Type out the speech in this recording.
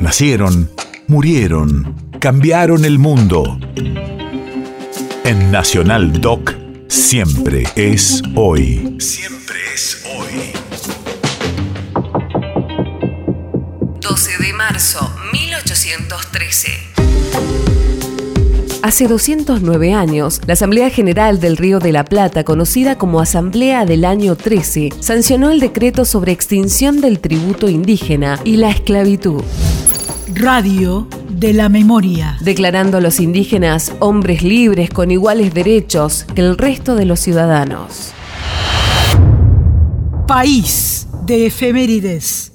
Nacieron, murieron, cambiaron el mundo. En Nacional Doc, siempre es hoy. Siempre es hoy. 12 de marzo, 1813. Hace 209 años, la Asamblea General del Río de la Plata, conocida como Asamblea del Año 13, sancionó el decreto sobre extinción del tributo indígena y la esclavitud. Radio de la Memoria. Declarando a los indígenas hombres libres con iguales derechos que el resto de los ciudadanos. País de efemérides.